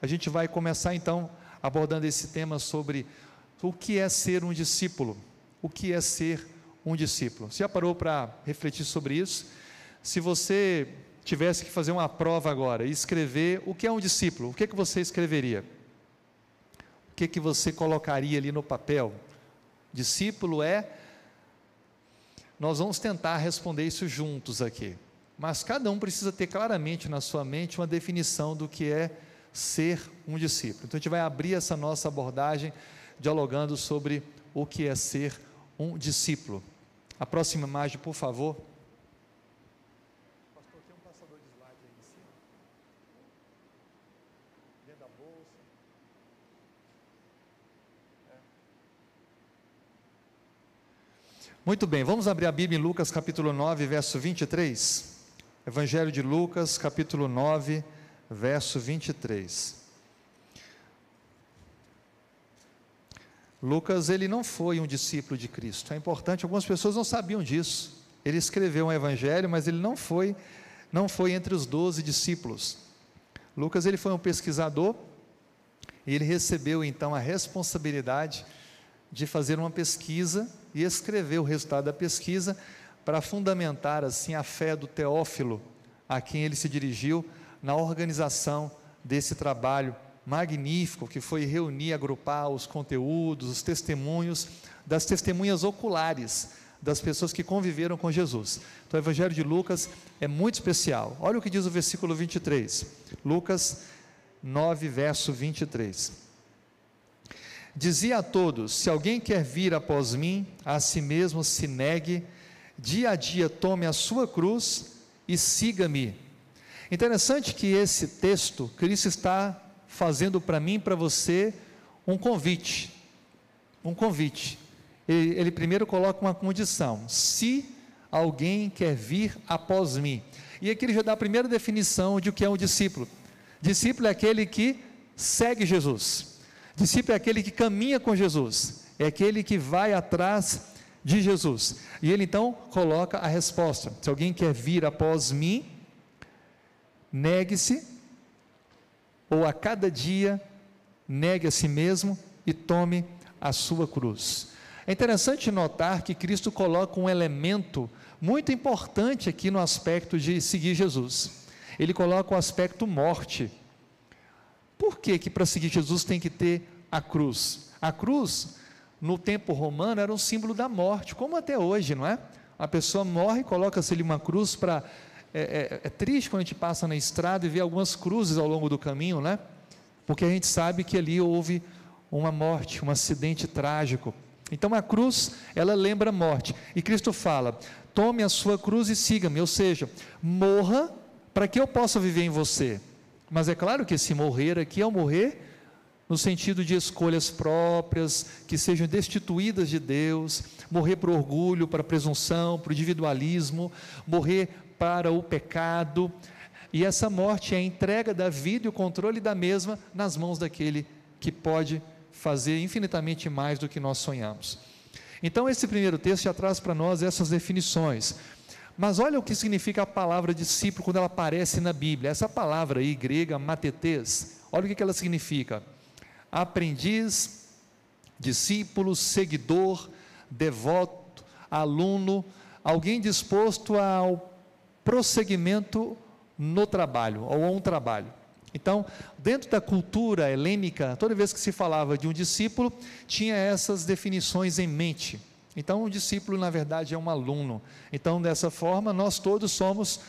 A gente vai começar então abordando esse tema sobre o que é ser um discípulo. O que é ser um discípulo? Você já parou para refletir sobre isso? Se você tivesse que fazer uma prova agora e escrever o que é um discípulo, o que, é que você escreveria? O que, é que você colocaria ali no papel? Discípulo é. Nós vamos tentar responder isso juntos aqui. Mas cada um precisa ter claramente na sua mente uma definição do que é ser um discípulo. Então a gente vai abrir essa nossa abordagem dialogando sobre o que é ser um discípulo. A próxima imagem, por favor. Pastor, tem passador de slide aí em cima? Dentro da bolsa. Muito bem, vamos abrir a Bíblia em Lucas capítulo 9, verso 23. Evangelho de Lucas, capítulo 9, verso 23. Lucas, ele não foi um discípulo de Cristo. É importante, algumas pessoas não sabiam disso. Ele escreveu um evangelho, mas ele não foi não foi entre os doze discípulos. Lucas, ele foi um pesquisador e ele recebeu então a responsabilidade de fazer uma pesquisa e escrever o resultado da pesquisa para fundamentar assim a fé do Teófilo, a quem ele se dirigiu na organização desse trabalho magnífico que foi reunir, agrupar os conteúdos, os testemunhos das testemunhas oculares das pessoas que conviveram com Jesus. Então, o Evangelho de Lucas é muito especial. Olha o que diz o versículo 23. Lucas 9, verso 23. Dizia a todos: Se alguém quer vir após mim, a si mesmo se negue, dia a dia tome a sua cruz e siga-me. Interessante que esse texto, Cristo está fazendo para mim e para você um convite. Um convite. Ele, ele primeiro coloca uma condição: se alguém quer vir após mim. E aqui ele já dá a primeira definição de o que é um discípulo. Discípulo é aquele que segue Jesus. Discípulo é aquele que caminha com Jesus. É aquele que vai atrás de Jesus. E ele então coloca a resposta: se alguém quer vir após mim, negue-se ou a cada dia negue a si mesmo e tome a sua cruz. É interessante notar que Cristo coloca um elemento muito importante aqui no aspecto de seguir Jesus. Ele coloca o aspecto morte. Por que que para seguir Jesus tem que ter a cruz? A cruz, no tempo romano, era um símbolo da morte, como até hoje, não é? A pessoa morre, coloca-se ali uma cruz para é, é, é, triste quando a gente passa na estrada e vê algumas cruzes ao longo do caminho, né? Porque a gente sabe que ali houve uma morte, um acidente trágico. Então a cruz, ela lembra a morte. E Cristo fala: tome a sua cruz e siga-me, ou seja, morra para que eu possa viver em você. Mas é claro que esse morrer aqui é o morrer no sentido de escolhas próprias, que sejam destituídas de Deus, morrer para o orgulho, para a presunção, para o individualismo, morrer para o pecado, e essa morte é a entrega da vida e o controle da mesma nas mãos daquele que pode fazer infinitamente mais do que nós sonhamos. Então, esse primeiro texto já traz para nós essas definições. Mas olha o que significa a palavra discípulo quando ela aparece na Bíblia. Essa palavra aí, grega, matetes, olha o que ela significa: aprendiz, discípulo, seguidor, devoto, aluno, alguém disposto ao prosseguimento no trabalho, ou a um trabalho. Então, dentro da cultura helênica, toda vez que se falava de um discípulo, tinha essas definições em mente. Então, um discípulo, na verdade, é um aluno. Então, dessa forma, nós todos somos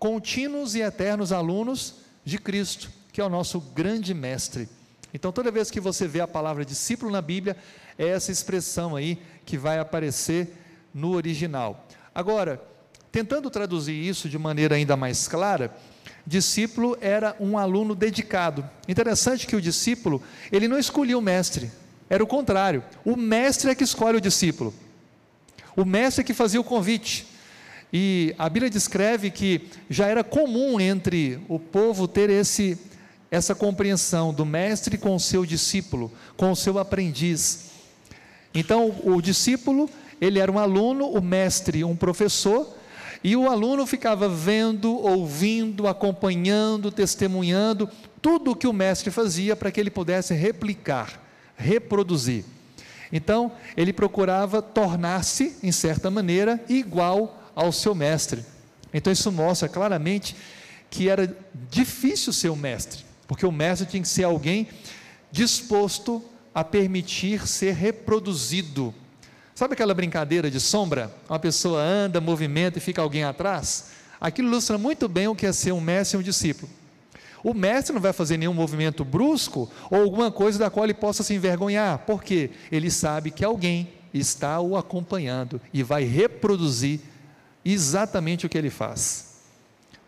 contínuos e eternos alunos de Cristo, que é o nosso grande mestre. Então, toda vez que você vê a palavra discípulo na Bíblia, é essa expressão aí que vai aparecer no original. Agora, Tentando traduzir isso de maneira ainda mais clara, discípulo era um aluno dedicado. Interessante que o discípulo, ele não escolhia o mestre, era o contrário. O mestre é que escolhe o discípulo. O mestre é que fazia o convite. E a Bíblia descreve que já era comum entre o povo ter esse essa compreensão do mestre com o seu discípulo, com o seu aprendiz. Então, o discípulo, ele era um aluno, o mestre, um professor, e o aluno ficava vendo, ouvindo, acompanhando, testemunhando tudo o que o mestre fazia para que ele pudesse replicar, reproduzir. Então, ele procurava tornar-se, em certa maneira, igual ao seu mestre. Então, isso mostra claramente que era difícil ser o mestre, porque o mestre tinha que ser alguém disposto a permitir ser reproduzido. Sabe aquela brincadeira de sombra? Uma pessoa anda, movimenta e fica alguém atrás? Aquilo ilustra muito bem o que é ser um mestre e um discípulo. O mestre não vai fazer nenhum movimento brusco ou alguma coisa da qual ele possa se envergonhar, porque ele sabe que alguém está o acompanhando e vai reproduzir exatamente o que ele faz.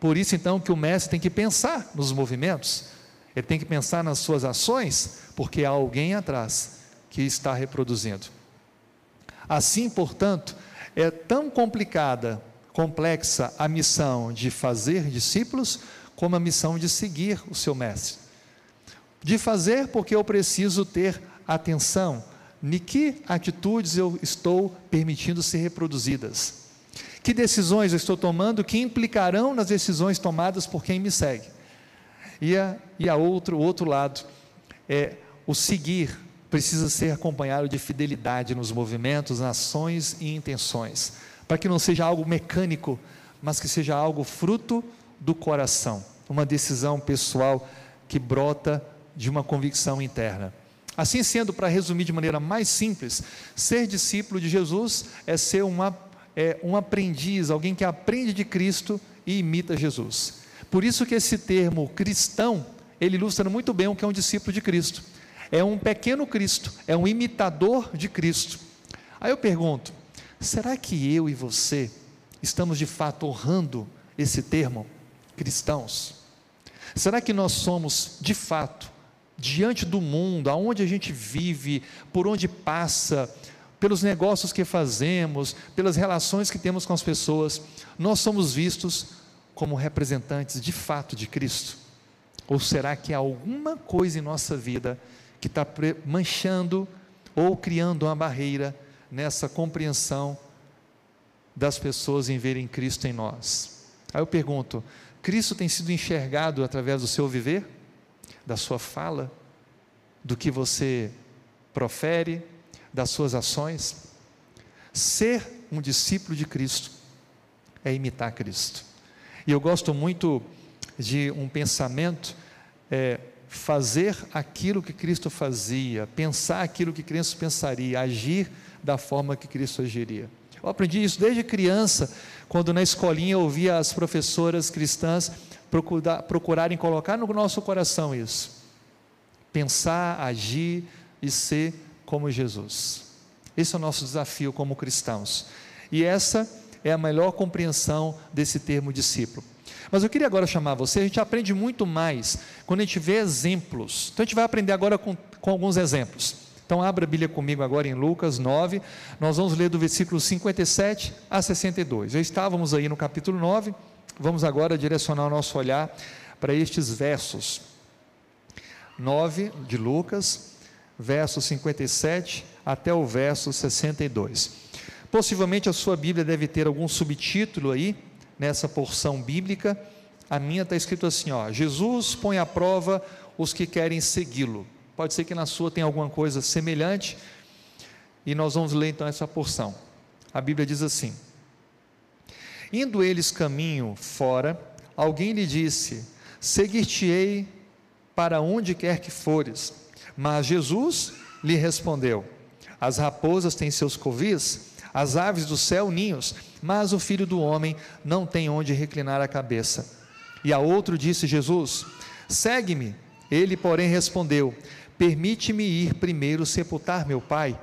Por isso, então, que o mestre tem que pensar nos movimentos, ele tem que pensar nas suas ações, porque há alguém atrás que está reproduzindo. Assim, portanto, é tão complicada, complexa a missão de fazer discípulos, como a missão de seguir o seu mestre. De fazer porque eu preciso ter atenção em que atitudes eu estou permitindo ser reproduzidas. Que decisões eu estou tomando que implicarão nas decisões tomadas por quem me segue. E a, e a outro, o outro lado é o seguir precisa ser acompanhado de fidelidade nos movimentos, ações e intenções, para que não seja algo mecânico, mas que seja algo fruto do coração, uma decisão pessoal que brota de uma convicção interna. Assim sendo, para resumir de maneira mais simples, ser discípulo de Jesus é ser uma, é, um aprendiz, alguém que aprende de Cristo e imita Jesus. Por isso que esse termo cristão, ele ilustra muito bem o que é um discípulo de Cristo. É um pequeno Cristo, é um imitador de Cristo. Aí eu pergunto, será que eu e você estamos de fato honrando esse termo? cristãos? Será que nós somos, de fato, diante do mundo, aonde a gente vive, por onde passa, pelos negócios que fazemos, pelas relações que temos com as pessoas, nós somos vistos como representantes de fato de Cristo? Ou será que há alguma coisa em nossa vida que está manchando ou criando uma barreira nessa compreensão das pessoas em verem Cristo em nós? Aí eu pergunto: Cristo tem sido enxergado através do seu viver, da sua fala, do que você profere, das suas ações. Ser um discípulo de Cristo é imitar Cristo. E eu gosto muito de um pensamento, é, fazer aquilo que Cristo fazia, pensar aquilo que Cristo pensaria, agir da forma que Cristo agiria. Eu aprendi isso desde criança, quando na escolinha eu ouvia as professoras cristãs procurar, procurarem colocar no nosso coração isso. Pensar, agir e ser como Jesus. Esse é o nosso desafio como cristãos. E essa é a melhor compreensão desse termo discípulo. Mas eu queria agora chamar você, a gente aprende muito mais quando a gente vê exemplos. Então a gente vai aprender agora com, com alguns exemplos. Então, abra a Bíblia comigo agora em Lucas 9, nós vamos ler do versículo 57 a 62. Já estávamos aí no capítulo 9, vamos agora direcionar o nosso olhar para estes versos. 9 de Lucas, verso 57 até o verso 62. Possivelmente a sua Bíblia deve ter algum subtítulo aí, nessa porção bíblica. A minha está escrito assim: ó, Jesus põe à prova os que querem segui-lo. Pode ser que na sua tenha alguma coisa semelhante. E nós vamos ler então essa porção. A Bíblia diz assim: Indo eles caminho fora, alguém lhe disse: Seguir-te-ei para onde quer que fores. Mas Jesus lhe respondeu: As raposas têm seus covis, as aves do céu ninhos, mas o filho do homem não tem onde reclinar a cabeça. E a outro disse Jesus: Segue-me. Ele, porém, respondeu: Permite-me ir primeiro sepultar meu pai.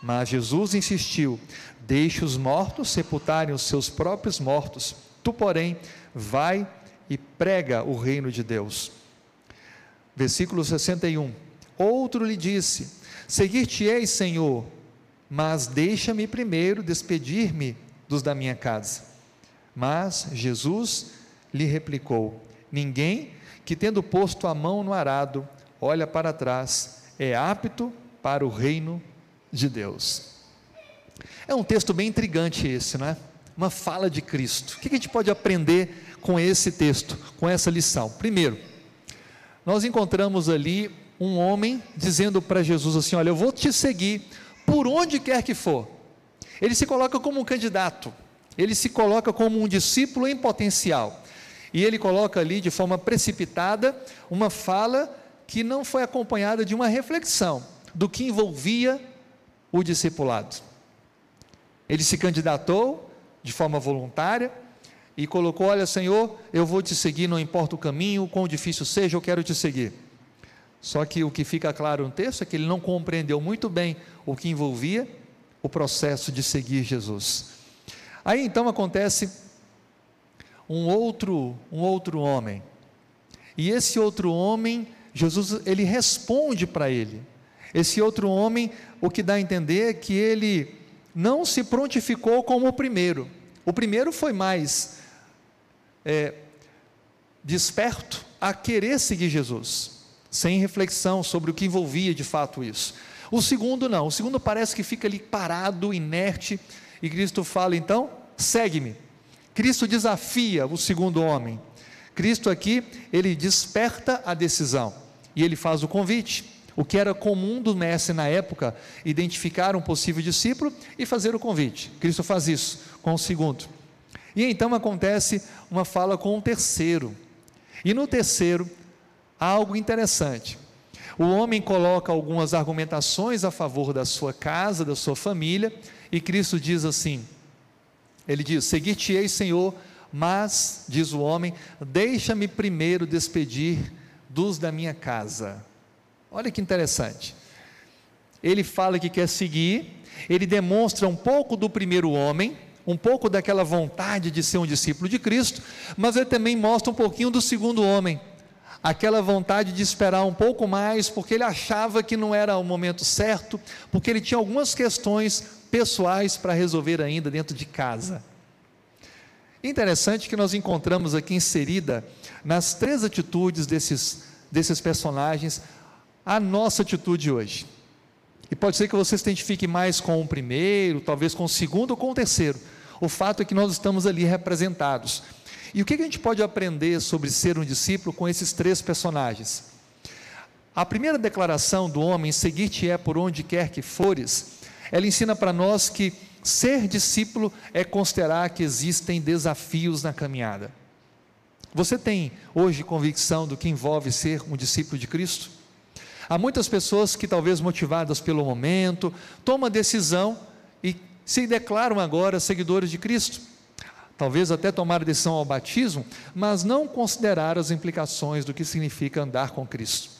Mas Jesus insistiu: Deixe os mortos sepultarem os seus próprios mortos. Tu, porém, vai e prega o reino de Deus. Versículo 61. Outro lhe disse: Seguir-te-ei, Senhor, mas deixa-me primeiro despedir-me dos da minha casa. Mas Jesus lhe replicou: Ninguém que, tendo posto a mão no arado, olha para trás, é apto para o reino de Deus. É um texto bem intrigante esse, não é? Uma fala de Cristo. O que a gente pode aprender com esse texto, com essa lição? Primeiro, nós encontramos ali um homem dizendo para Jesus assim: Olha, eu vou te seguir por onde quer que for. Ele se coloca como um candidato, ele se coloca como um discípulo em potencial. E ele coloca ali de forma precipitada uma fala que não foi acompanhada de uma reflexão do que envolvia o discipulado. Ele se candidatou de forma voluntária e colocou: Olha, Senhor, eu vou te seguir, não importa o caminho, quão difícil seja, eu quero te seguir. Só que o que fica claro no texto é que ele não compreendeu muito bem o que envolvia o processo de seguir Jesus. Aí então acontece um outro, um outro homem. E esse outro homem, Jesus, ele responde para ele. Esse outro homem, o que dá a entender é que ele não se prontificou como o primeiro. O primeiro foi mais é, desperto a querer seguir Jesus sem reflexão sobre o que envolvia de fato isso. O segundo não, o segundo parece que fica ali parado, inerte, e Cristo fala então: segue-me. Cristo desafia o segundo homem. Cristo aqui, ele desperta a decisão e ele faz o convite. O que era comum do mestre na época, identificar um possível discípulo e fazer o convite. Cristo faz isso com o segundo. E então acontece uma fala com o terceiro. E no terceiro, algo interessante. O homem coloca algumas argumentações a favor da sua casa, da sua família, e Cristo diz assim: Ele diz: Seguir-te-ei, Senhor, mas, diz o homem, deixa-me primeiro despedir dos da minha casa. Olha que interessante. Ele fala que quer seguir, ele demonstra um pouco do primeiro homem, um pouco daquela vontade de ser um discípulo de Cristo, mas ele também mostra um pouquinho do segundo homem aquela vontade de esperar um pouco mais, porque ele achava que não era o momento certo, porque ele tinha algumas questões pessoais para resolver ainda dentro de casa. Interessante que nós encontramos aqui inserida nas três atitudes desses, desses personagens a nossa atitude hoje. E pode ser que você se identifique mais com o primeiro, talvez com o segundo ou com o terceiro. O fato é que nós estamos ali representados. E o que a gente pode aprender sobre ser um discípulo com esses três personagens? A primeira declaração do homem, seguir-te é por onde quer que fores, ela ensina para nós que ser discípulo é considerar que existem desafios na caminhada. Você tem hoje convicção do que envolve ser um discípulo de Cristo? Há muitas pessoas que, talvez motivadas pelo momento, tomam a decisão e se declaram agora seguidores de Cristo talvez até tomar a decisão ao batismo, mas não considerar as implicações do que significa andar com Cristo,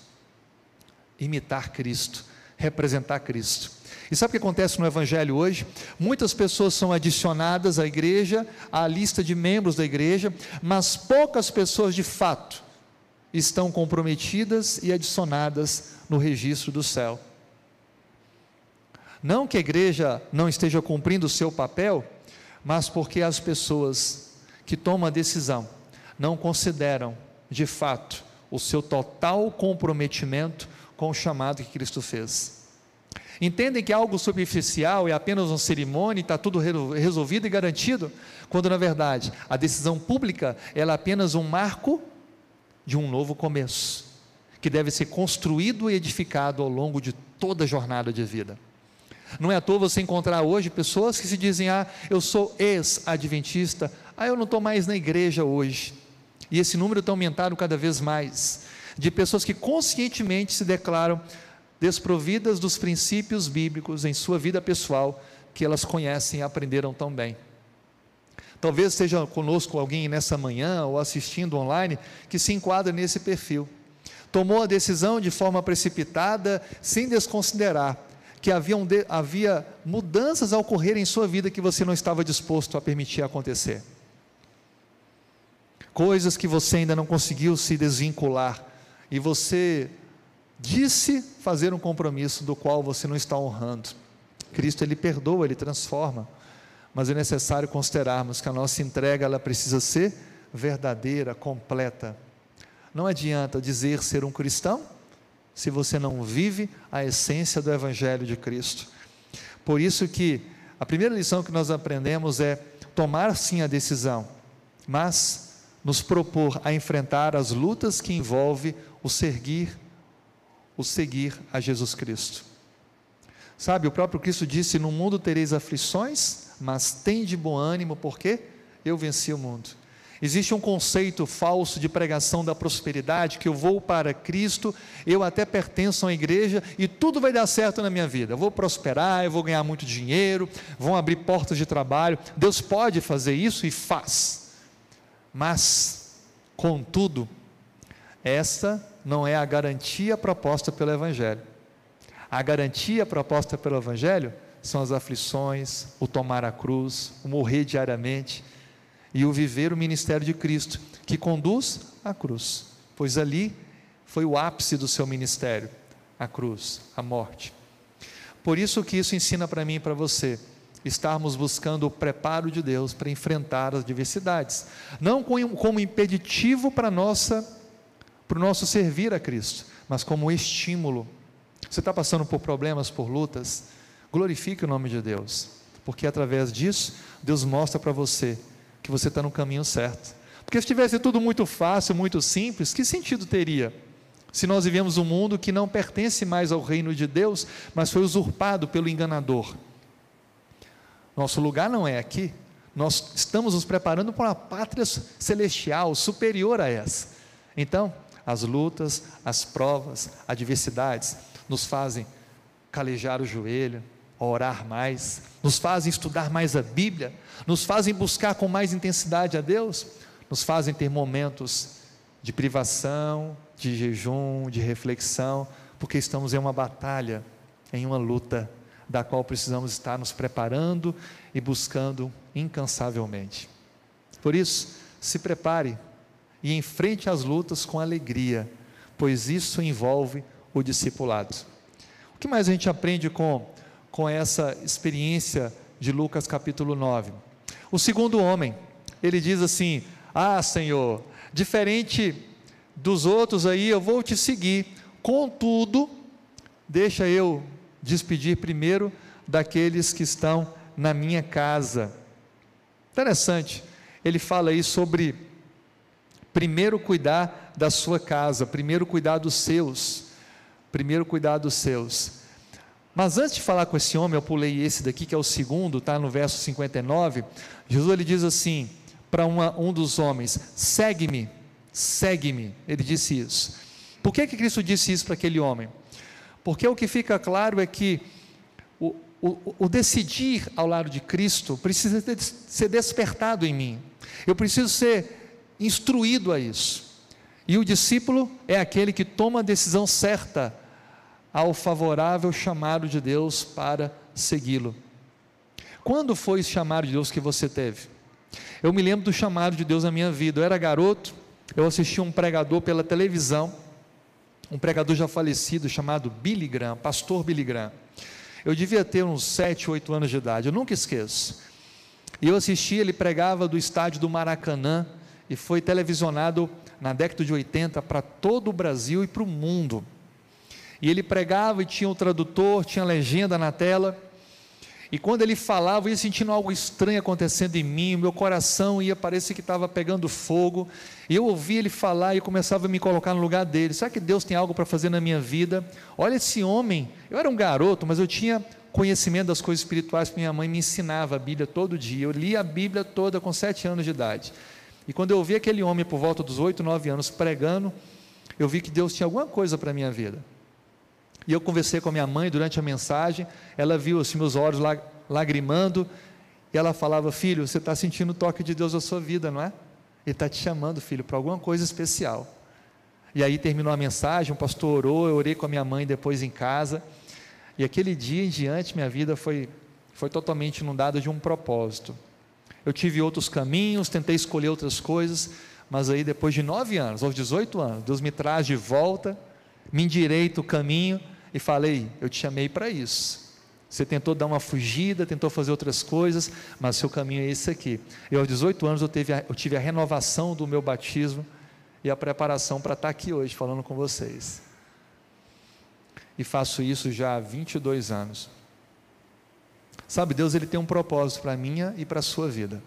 imitar Cristo, representar Cristo. E sabe o que acontece no Evangelho hoje? Muitas pessoas são adicionadas à igreja, à lista de membros da igreja, mas poucas pessoas de fato estão comprometidas e adicionadas no registro do céu. Não que a igreja não esteja cumprindo o seu papel, mas porque as pessoas que tomam a decisão não consideram, de fato, o seu total comprometimento com o chamado que Cristo fez. Entendem que algo superficial é apenas uma cerimônia e está tudo resolvido e garantido, quando na verdade a decisão pública é apenas um marco de um novo começo, que deve ser construído e edificado ao longo de toda a jornada de vida. Não é à toa você encontrar hoje pessoas que se dizem: Ah, eu sou ex-adventista, ah, eu não estou mais na igreja hoje. E esse número está aumentando cada vez mais, de pessoas que conscientemente se declaram desprovidas dos princípios bíblicos em sua vida pessoal, que elas conhecem e aprenderam tão bem. Talvez esteja conosco alguém nessa manhã ou assistindo online que se enquadra nesse perfil. Tomou a decisão de forma precipitada, sem desconsiderar que haviam de, havia mudanças a ocorrer em sua vida que você não estava disposto a permitir acontecer. Coisas que você ainda não conseguiu se desvincular e você disse fazer um compromisso do qual você não está honrando. Cristo ele perdoa, ele transforma, mas é necessário considerarmos que a nossa entrega ela precisa ser verdadeira, completa. Não adianta dizer ser um cristão se você não vive a essência do Evangelho de Cristo. Por isso que a primeira lição que nós aprendemos é tomar sim a decisão, mas nos propor a enfrentar as lutas que envolve o seguir, o seguir a Jesus Cristo. Sabe, o próprio Cristo disse: No mundo tereis aflições, mas tem de bom ânimo, porque eu venci o mundo. Existe um conceito falso de pregação da prosperidade, que eu vou para Cristo, eu até pertenço a uma igreja e tudo vai dar certo na minha vida. Eu vou prosperar, eu vou ganhar muito dinheiro, vão abrir portas de trabalho. Deus pode fazer isso e faz. Mas, contudo, essa não é a garantia proposta pelo Evangelho. A garantia proposta pelo Evangelho são as aflições, o tomar a cruz, o morrer diariamente e o viver o ministério de Cristo, que conduz à cruz, pois ali foi o ápice do seu ministério, a cruz, a morte. Por isso que isso ensina para mim e para você, estarmos buscando o preparo de Deus para enfrentar as diversidades, não como impeditivo para nossa para o nosso servir a Cristo, mas como estímulo. Você está passando por problemas, por lutas, glorifique o nome de Deus, porque através disso Deus mostra para você que você está no caminho certo. Porque se tivesse tudo muito fácil, muito simples, que sentido teria? Se nós vivemos um mundo que não pertence mais ao reino de Deus, mas foi usurpado pelo enganador. Nosso lugar não é aqui. Nós estamos nos preparando para uma pátria celestial, superior a essa. Então, as lutas, as provas, adversidades nos fazem calejar o joelho, orar mais, nos fazem estudar mais a Bíblia, nos fazem buscar com mais intensidade a Deus, nos fazem ter momentos de privação, de jejum, de reflexão, porque estamos em uma batalha, em uma luta, da qual precisamos estar nos preparando e buscando incansavelmente. Por isso, se prepare e enfrente as lutas com alegria, pois isso envolve o discipulado. O que mais a gente aprende com com essa experiência de Lucas capítulo 9. O segundo homem, ele diz assim: Ah, Senhor, diferente dos outros aí, eu vou te seguir, contudo, deixa eu despedir primeiro daqueles que estão na minha casa. Interessante, ele fala aí sobre primeiro cuidar da sua casa, primeiro cuidar dos seus, primeiro cuidar dos seus. Mas antes de falar com esse homem, eu pulei esse daqui, que é o segundo, está no verso 59. Jesus ele diz assim para um dos homens: segue-me, segue-me. Ele disse isso. Por que, que Cristo disse isso para aquele homem? Porque o que fica claro é que o, o, o decidir ao lado de Cristo precisa ter, ser despertado em mim. Eu preciso ser instruído a isso. E o discípulo é aquele que toma a decisão certa ao favorável chamado de Deus para segui-lo. Quando foi esse chamado de Deus que você teve? Eu me lembro do chamado de Deus na minha vida. Eu era garoto, eu assisti um pregador pela televisão, um pregador já falecido chamado Billy Graham, pastor Billy Graham. Eu devia ter uns 7, 8 anos de idade, eu nunca esqueço. E eu assisti, ele pregava do estádio do Maracanã e foi televisionado na década de 80 para todo o Brasil e para o mundo. E ele pregava e tinha o tradutor, tinha legenda na tela. E quando ele falava, eu ia sentindo algo estranho acontecendo em mim, meu coração ia parecer que estava pegando fogo. E eu ouvia ele falar e começava a me colocar no lugar dele. Será que Deus tem algo para fazer na minha vida? Olha esse homem. Eu era um garoto, mas eu tinha conhecimento das coisas espirituais, porque minha mãe me ensinava a Bíblia todo dia. Eu lia a Bíblia toda com sete anos de idade. E quando eu ouvi aquele homem por volta dos oito, nove anos pregando, eu vi que Deus tinha alguma coisa para a minha vida. E eu conversei com a minha mãe durante a mensagem, ela viu assim, meus olhos lagrimando, e ela falava: Filho, você está sentindo o toque de Deus na sua vida, não é? Ele está te chamando, filho, para alguma coisa especial. E aí terminou a mensagem, o pastor orou, eu orei com a minha mãe depois em casa, e aquele dia em diante minha vida foi, foi totalmente inundada de um propósito. Eu tive outros caminhos, tentei escolher outras coisas, mas aí depois de nove anos, aos 18 anos, Deus me traz de volta, me endireita o caminho, e falei: Eu te chamei para isso. Você tentou dar uma fugida, tentou fazer outras coisas, mas seu caminho é esse aqui. Eu, aos 18 anos, eu, teve a, eu tive a renovação do meu batismo e a preparação para estar aqui hoje falando com vocês. E faço isso já há 22 anos. Sabe, Deus ele tem um propósito para a minha e para a sua vida.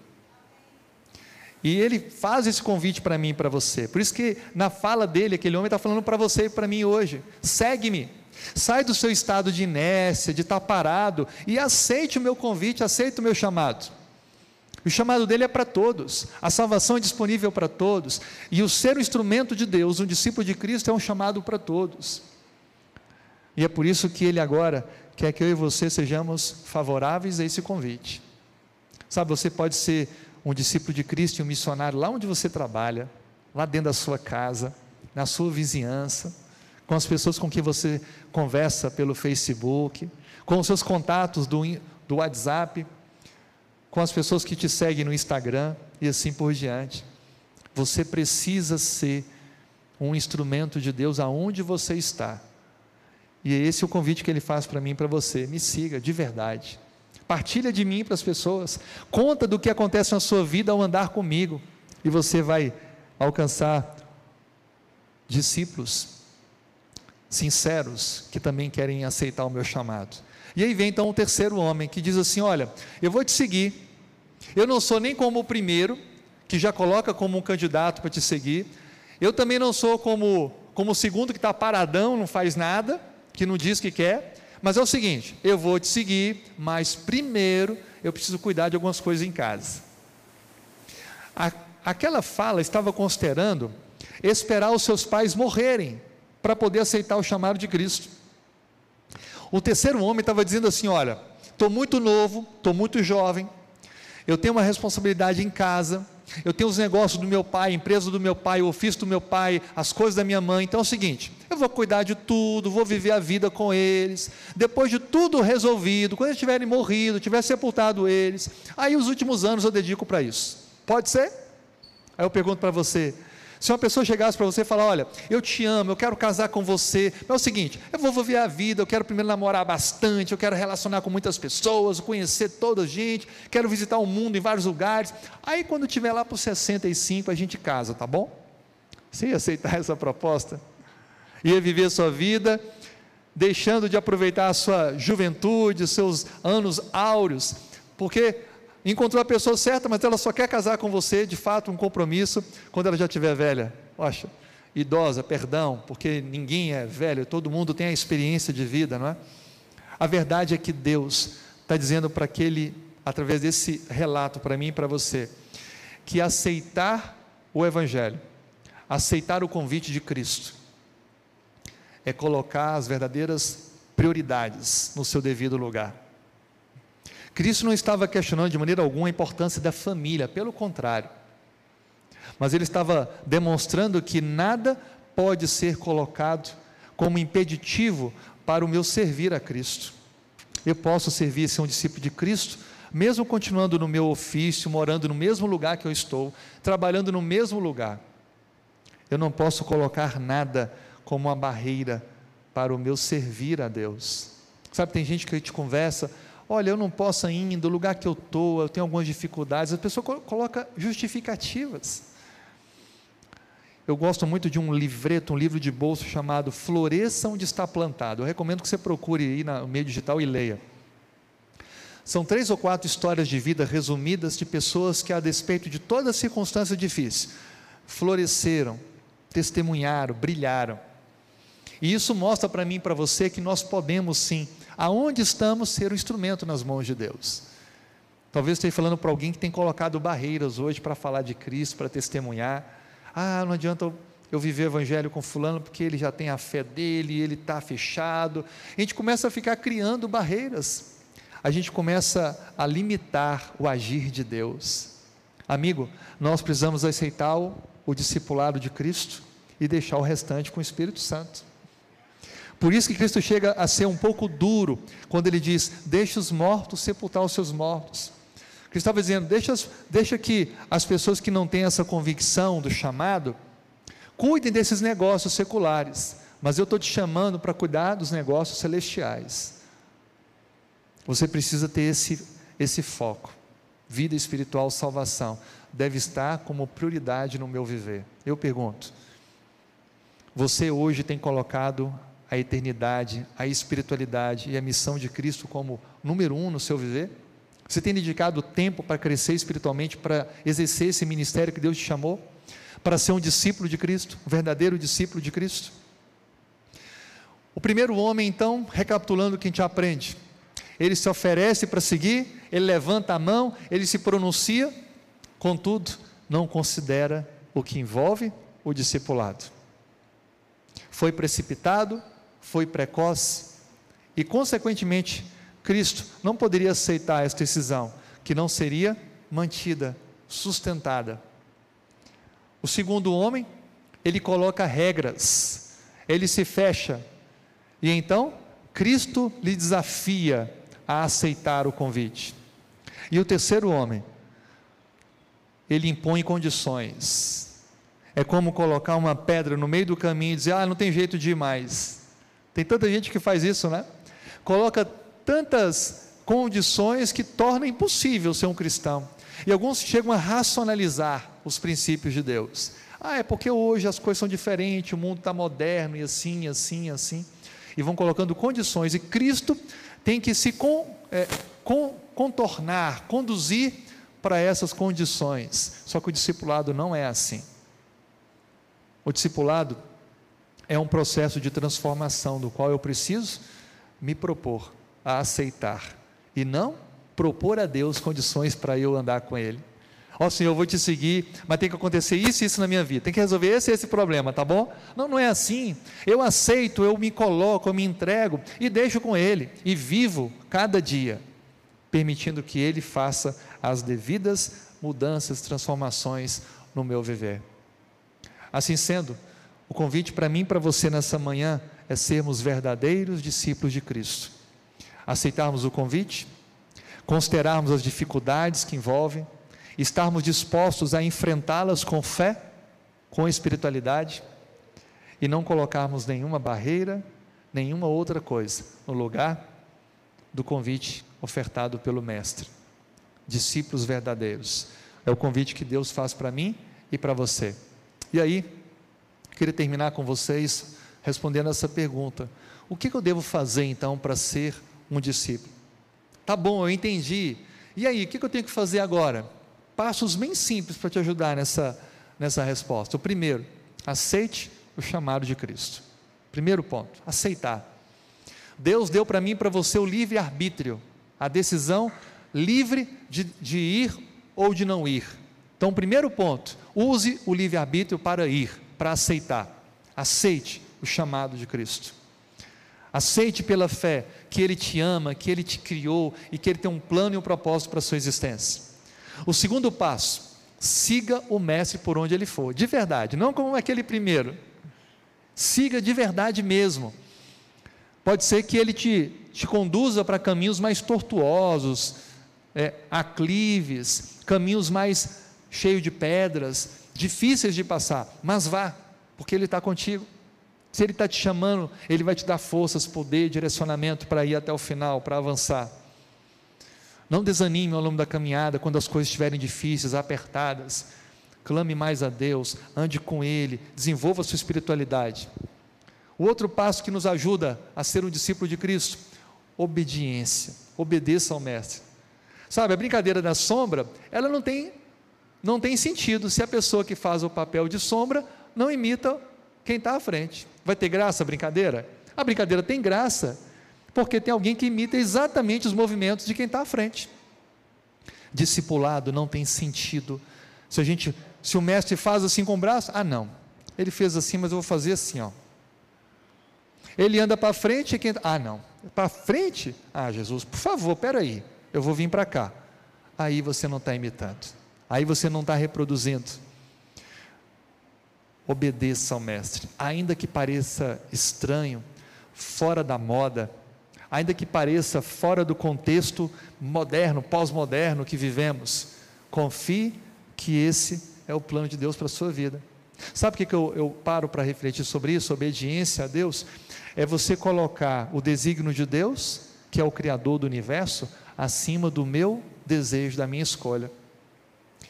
E ele faz esse convite para mim e para você. Por isso que na fala dele, aquele homem está falando para você e para mim hoje: segue-me. Sai do seu estado de inércia, de estar parado e aceite o meu convite, aceite o meu chamado. O chamado dele é para todos, a salvação é disponível para todos, e o ser um instrumento de Deus, um discípulo de Cristo, é um chamado para todos. E é por isso que ele agora quer que eu e você sejamos favoráveis a esse convite. Sabe, você pode ser um discípulo de Cristo e um missionário lá onde você trabalha, lá dentro da sua casa, na sua vizinhança, com as pessoas com quem você conversa pelo Facebook, com os seus contatos do, do WhatsApp, com as pessoas que te seguem no Instagram e assim por diante. Você precisa ser um instrumento de Deus aonde você está. E é esse o convite que ele faz para mim e para você. Me siga de verdade. Partilha de mim para as pessoas. Conta do que acontece na sua vida ao andar comigo. E você vai alcançar discípulos sinceros que também querem aceitar o meu chamado. E aí vem então o terceiro homem que diz assim: Olha, eu vou te seguir. Eu não sou nem como o primeiro, que já coloca como um candidato para te seguir. Eu também não sou como, como o segundo que está paradão, não faz nada, que não diz que quer. Mas é o seguinte: eu vou te seguir, mas primeiro eu preciso cuidar de algumas coisas em casa. A, aquela fala estava considerando esperar os seus pais morrerem para poder aceitar o chamado de Cristo. O terceiro homem estava dizendo assim: Olha, estou muito novo, estou muito jovem, eu tenho uma responsabilidade em casa, eu tenho os negócios do meu pai, a empresa do meu pai, o ofício do meu pai, as coisas da minha mãe. Então é o seguinte: eu vou cuidar de tudo, vou viver a vida com eles. Depois de tudo resolvido, quando eles tiverem morrido, tiver sepultado eles, aí os últimos anos eu dedico para isso. Pode ser? Aí eu pergunto para você: se uma pessoa chegasse para você e falar, olha, eu te amo, eu quero casar com você, mas é o seguinte, eu vou viver a vida, eu quero primeiro namorar bastante, eu quero relacionar com muitas pessoas, conhecer toda a gente, quero visitar o mundo em vários lugares. Aí quando tiver lá para os 65, a gente casa, tá bom? Você ia aceitar essa proposta? Ia viver a sua vida, deixando de aproveitar a sua juventude, seus anos áureos, porque encontrou a pessoa certa, mas ela só quer casar com você, de fato, um compromisso, quando ela já estiver velha. Poxa, idosa, perdão, porque ninguém é velho, todo mundo tem a experiência de vida, não é? A verdade é que Deus está dizendo para aquele, através desse relato para mim e para você, que aceitar o Evangelho, aceitar o convite de Cristo, é colocar as verdadeiras prioridades no seu devido lugar. Cristo não estava questionando de maneira alguma a importância da família, pelo contrário. Mas ele estava demonstrando que nada pode ser colocado como impeditivo para o meu servir a Cristo. Eu posso servir ser um discípulo de Cristo, mesmo continuando no meu ofício, morando no mesmo lugar que eu estou, trabalhando no mesmo lugar. Eu não posso colocar nada como uma barreira para o meu servir a Deus. Sabe, tem gente que a gente conversa, olha, eu não posso ainda, o lugar que eu estou, eu tenho algumas dificuldades. A pessoa coloca justificativas. Eu gosto muito de um livreto, um livro de bolso chamado Floresça onde está plantado. Eu recomendo que você procure aí no meio digital e leia. São três ou quatro histórias de vida resumidas de pessoas que, a despeito de toda circunstância difícil, floresceram, testemunharam, brilharam. E isso mostra para mim e para você que nós podemos sim aonde estamos ser um instrumento nas mãos de Deus. Talvez esteja falando para alguém que tem colocado barreiras hoje para falar de Cristo, para testemunhar. Ah, não adianta eu viver evangelho com fulano porque ele já tem a fé dele, ele está fechado. A gente começa a ficar criando barreiras. A gente começa a limitar o agir de Deus. Amigo, nós precisamos aceitar o, o discipulado de Cristo e deixar o restante com o Espírito Santo. Por isso que Cristo chega a ser um pouco duro quando ele diz: Deixa os mortos sepultar os seus mortos. Cristo estava dizendo: deixa, deixa que as pessoas que não têm essa convicção do chamado cuidem desses negócios seculares, mas eu estou te chamando para cuidar dos negócios celestiais. Você precisa ter esse, esse foco. Vida espiritual, salvação, deve estar como prioridade no meu viver. Eu pergunto: você hoje tem colocado a eternidade, a espiritualidade e a missão de Cristo como número um no seu viver? Você tem dedicado tempo para crescer espiritualmente, para exercer esse ministério que Deus te chamou? Para ser um discípulo de Cristo, um verdadeiro discípulo de Cristo? O primeiro homem, então, recapitulando o que a gente aprende, ele se oferece para seguir, ele levanta a mão, ele se pronuncia, contudo, não considera o que envolve o discipulado. Foi precipitado, foi precoce e, consequentemente, Cristo não poderia aceitar esta decisão, que não seria mantida, sustentada. O segundo homem, ele coloca regras, ele se fecha, e então Cristo lhe desafia a aceitar o convite. E o terceiro homem, ele impõe condições. É como colocar uma pedra no meio do caminho e dizer: ah, não tem jeito de ir mais. Tem tanta gente que faz isso, né? Coloca tantas condições que torna impossível ser um cristão. E alguns chegam a racionalizar os princípios de Deus. Ah, é porque hoje as coisas são diferentes, o mundo está moderno e assim, assim, assim. E vão colocando condições. E Cristo tem que se com, é, com, contornar, conduzir para essas condições. Só que o discipulado não é assim. O discipulado é um processo de transformação do qual eu preciso me propor a aceitar e não propor a Deus condições para eu andar com Ele. Ó oh, Senhor, eu vou te seguir, mas tem que acontecer isso e isso na minha vida. Tem que resolver esse esse problema, tá bom? Não, não é assim. Eu aceito, eu me coloco, eu me entrego e deixo com Ele e vivo cada dia, permitindo que Ele faça as devidas mudanças, transformações no meu viver. Assim sendo, o convite para mim e para você nessa manhã é sermos verdadeiros discípulos de Cristo aceitarmos o convite, considerarmos as dificuldades que envolvem, estarmos dispostos a enfrentá-las com fé, com espiritualidade e não colocarmos nenhuma barreira, nenhuma outra coisa no lugar do convite ofertado pelo Mestre. Discípulos verdadeiros. É o convite que Deus faz para mim e para você. E aí, queria terminar com vocês respondendo essa pergunta: o que eu devo fazer então para ser um discípulo. Tá bom, eu entendi. E aí, o que eu tenho que fazer agora? Passos bem simples para te ajudar nessa, nessa resposta. O primeiro, aceite o chamado de Cristo. Primeiro ponto, aceitar. Deus deu para mim e para você o livre-arbítrio, a decisão livre de, de ir ou de não ir. Então, primeiro ponto, use o livre-arbítrio para ir, para aceitar. Aceite o chamado de Cristo. Aceite pela fé que Ele te ama, que Ele te criou e que Ele tem um plano e um propósito para a sua existência. O segundo passo, siga o Mestre por onde ele for, de verdade, não como aquele primeiro. Siga de verdade mesmo. Pode ser que ele te, te conduza para caminhos mais tortuosos, é, aclives, caminhos mais cheios de pedras, difíceis de passar, mas vá, porque Ele está contigo. Se Ele está te chamando, Ele vai te dar forças, poder, direcionamento para ir até o final, para avançar. Não desanime ao longo da caminhada quando as coisas estiverem difíceis, apertadas. Clame mais a Deus, ande com Ele, desenvolva a sua espiritualidade. O outro passo que nos ajuda a ser um discípulo de Cristo, obediência. Obedeça ao Mestre. Sabe, a brincadeira da sombra, ela não tem, não tem sentido se a pessoa que faz o papel de sombra não imita quem está à frente. Vai ter graça a brincadeira? A brincadeira tem graça, porque tem alguém que imita exatamente os movimentos de quem está à frente. Discipulado não tem sentido. Se a gente, se o mestre faz assim com o braço, ah não, ele fez assim, mas eu vou fazer assim, ó. Ele anda para frente e quem, ah não, para frente, ah Jesus, por favor, espera aí, eu vou vir para cá. Aí você não está imitando, aí você não está reproduzindo obedeça ao Mestre, ainda que pareça estranho, fora da moda, ainda que pareça fora do contexto moderno, pós-moderno que vivemos, confie que esse é o plano de Deus para a sua vida. Sabe o que, que eu, eu paro para refletir sobre isso? Obediência a Deus é você colocar o desígnio de Deus, que é o Criador do universo, acima do meu desejo, da minha escolha.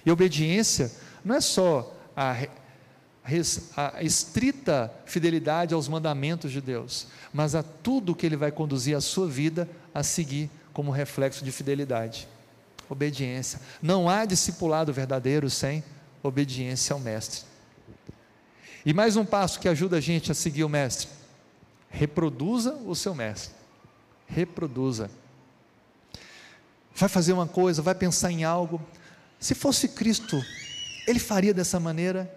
E obediência não é só a a estrita fidelidade aos mandamentos de Deus, mas a tudo que Ele vai conduzir a sua vida a seguir como reflexo de fidelidade. obediência. Não há discipulado verdadeiro sem obediência ao Mestre. E mais um passo que ajuda a gente a seguir o Mestre: reproduza o seu Mestre. Reproduza. Vai fazer uma coisa, vai pensar em algo. Se fosse Cristo, ele faria dessa maneira?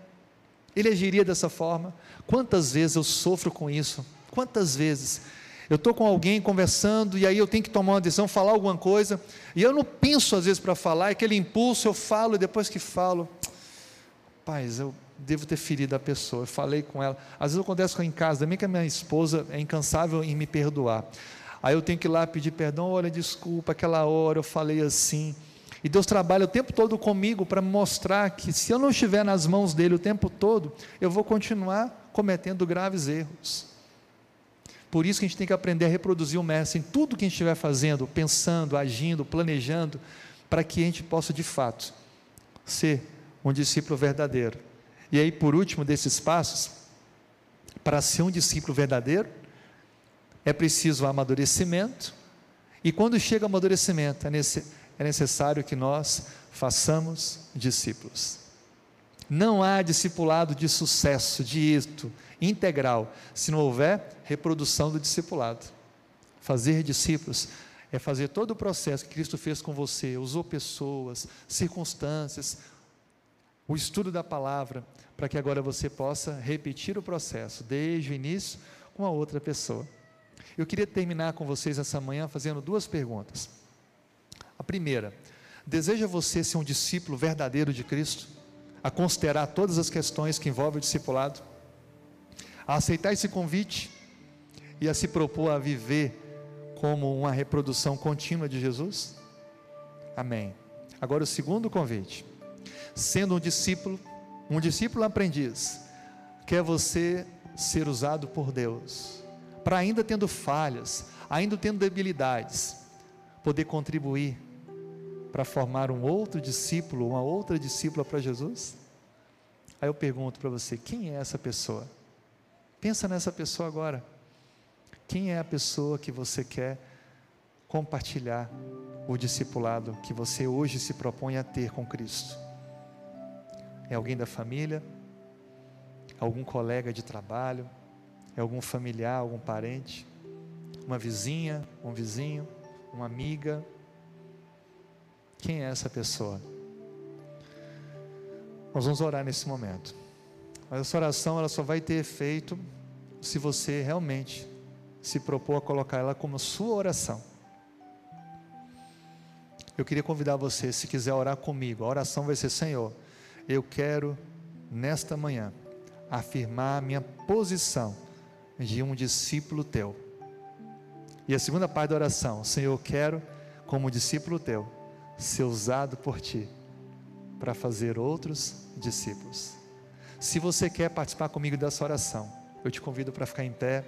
Ele agiria dessa forma? Quantas vezes eu sofro com isso? Quantas vezes? Eu estou com alguém conversando e aí eu tenho que tomar uma decisão, falar alguma coisa, e eu não penso às vezes para falar, é aquele impulso, eu falo e depois que falo, paz, eu devo ter ferido a pessoa, eu falei com ela. Às vezes acontece com em casa também que a minha esposa é incansável em me perdoar. Aí eu tenho que ir lá pedir perdão, olha, desculpa, aquela hora eu falei assim. E Deus trabalha o tempo todo comigo para mostrar que se eu não estiver nas mãos dele o tempo todo, eu vou continuar cometendo graves erros. Por isso que a gente tem que aprender a reproduzir o mestre em tudo que a gente estiver fazendo, pensando, agindo, planejando, para que a gente possa de fato ser um discípulo verdadeiro. E aí, por último desses passos, para ser um discípulo verdadeiro, é preciso amadurecimento, e quando chega o amadurecimento, é, é necessário que nós façamos discípulos. Não há discipulado de sucesso, de êxito integral, se não houver reprodução do discipulado. Fazer discípulos é fazer todo o processo que Cristo fez com você, usou pessoas, circunstâncias, o estudo da palavra, para que agora você possa repetir o processo, desde o início, com a outra pessoa. Eu queria terminar com vocês essa manhã fazendo duas perguntas. A primeira, deseja você ser um discípulo verdadeiro de Cristo? a considerar todas as questões que envolvem o discipulado, a aceitar esse convite e a se propor a viver como uma reprodução contínua de Jesus? Amém. Agora o segundo convite. Sendo um discípulo, um discípulo aprendiz, quer você ser usado por Deus, para ainda tendo falhas, ainda tendo debilidades, poder contribuir para formar um outro discípulo, uma outra discípula para Jesus? Aí eu pergunto para você: quem é essa pessoa? Pensa nessa pessoa agora. Quem é a pessoa que você quer compartilhar o discipulado que você hoje se propõe a ter com Cristo? É alguém da família? Algum colega de trabalho? É algum familiar, algum parente? Uma vizinha, um vizinho, uma amiga, quem é essa pessoa? Nós vamos orar nesse momento. Mas essa oração ela só vai ter efeito se você realmente se propor a colocar ela como sua oração. Eu queria convidar você, se quiser orar comigo, a oração vai ser: Senhor, eu quero nesta manhã afirmar a minha posição de um discípulo teu. E a segunda parte da oração: Senhor, eu quero, como discípulo teu, ser usado por ti para fazer outros discípulos. Se você quer participar comigo dessa oração, eu te convido para ficar em pé.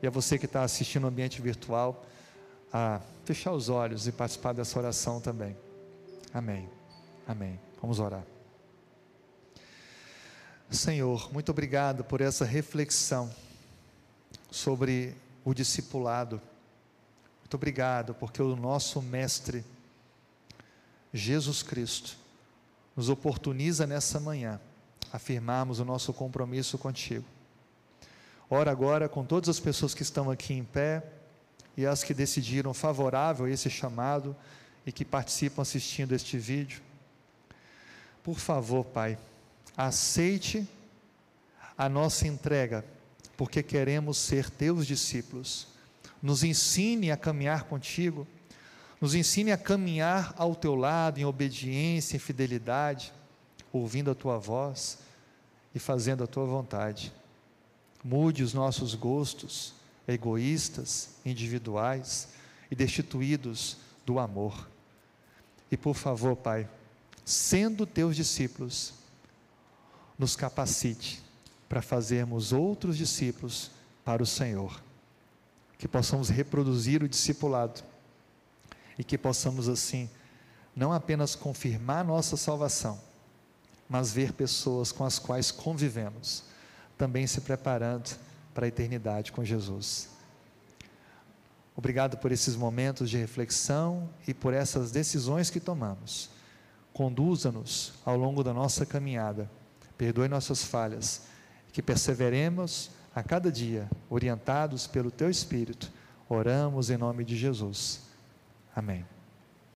E a você que está assistindo no ambiente virtual, a fechar os olhos e participar dessa oração também. Amém. Amém. Vamos orar. Senhor, muito obrigado por essa reflexão sobre o discipulado. Muito obrigado porque o nosso mestre Jesus Cristo nos oportuniza nessa manhã afirmarmos o nosso compromisso contigo. Ora agora com todas as pessoas que estão aqui em pé e as que decidiram favorável a esse chamado e que participam assistindo este vídeo. Por favor, Pai, aceite a nossa entrega, porque queremos ser teus discípulos. Nos ensine a caminhar contigo nos ensine a caminhar ao teu lado em obediência e fidelidade, ouvindo a tua voz e fazendo a tua vontade. Mude os nossos gostos egoístas, individuais e destituídos do amor. E por favor, Pai, sendo teus discípulos, nos capacite para fazermos outros discípulos para o Senhor. Que possamos reproduzir o discipulado e que possamos assim não apenas confirmar nossa salvação, mas ver pessoas com as quais convivemos também se preparando para a eternidade com Jesus. Obrigado por esses momentos de reflexão e por essas decisões que tomamos. Conduza-nos ao longo da nossa caminhada. Perdoe nossas falhas. Que perseveremos a cada dia, orientados pelo Teu Espírito. Oramos em nome de Jesus. Amém.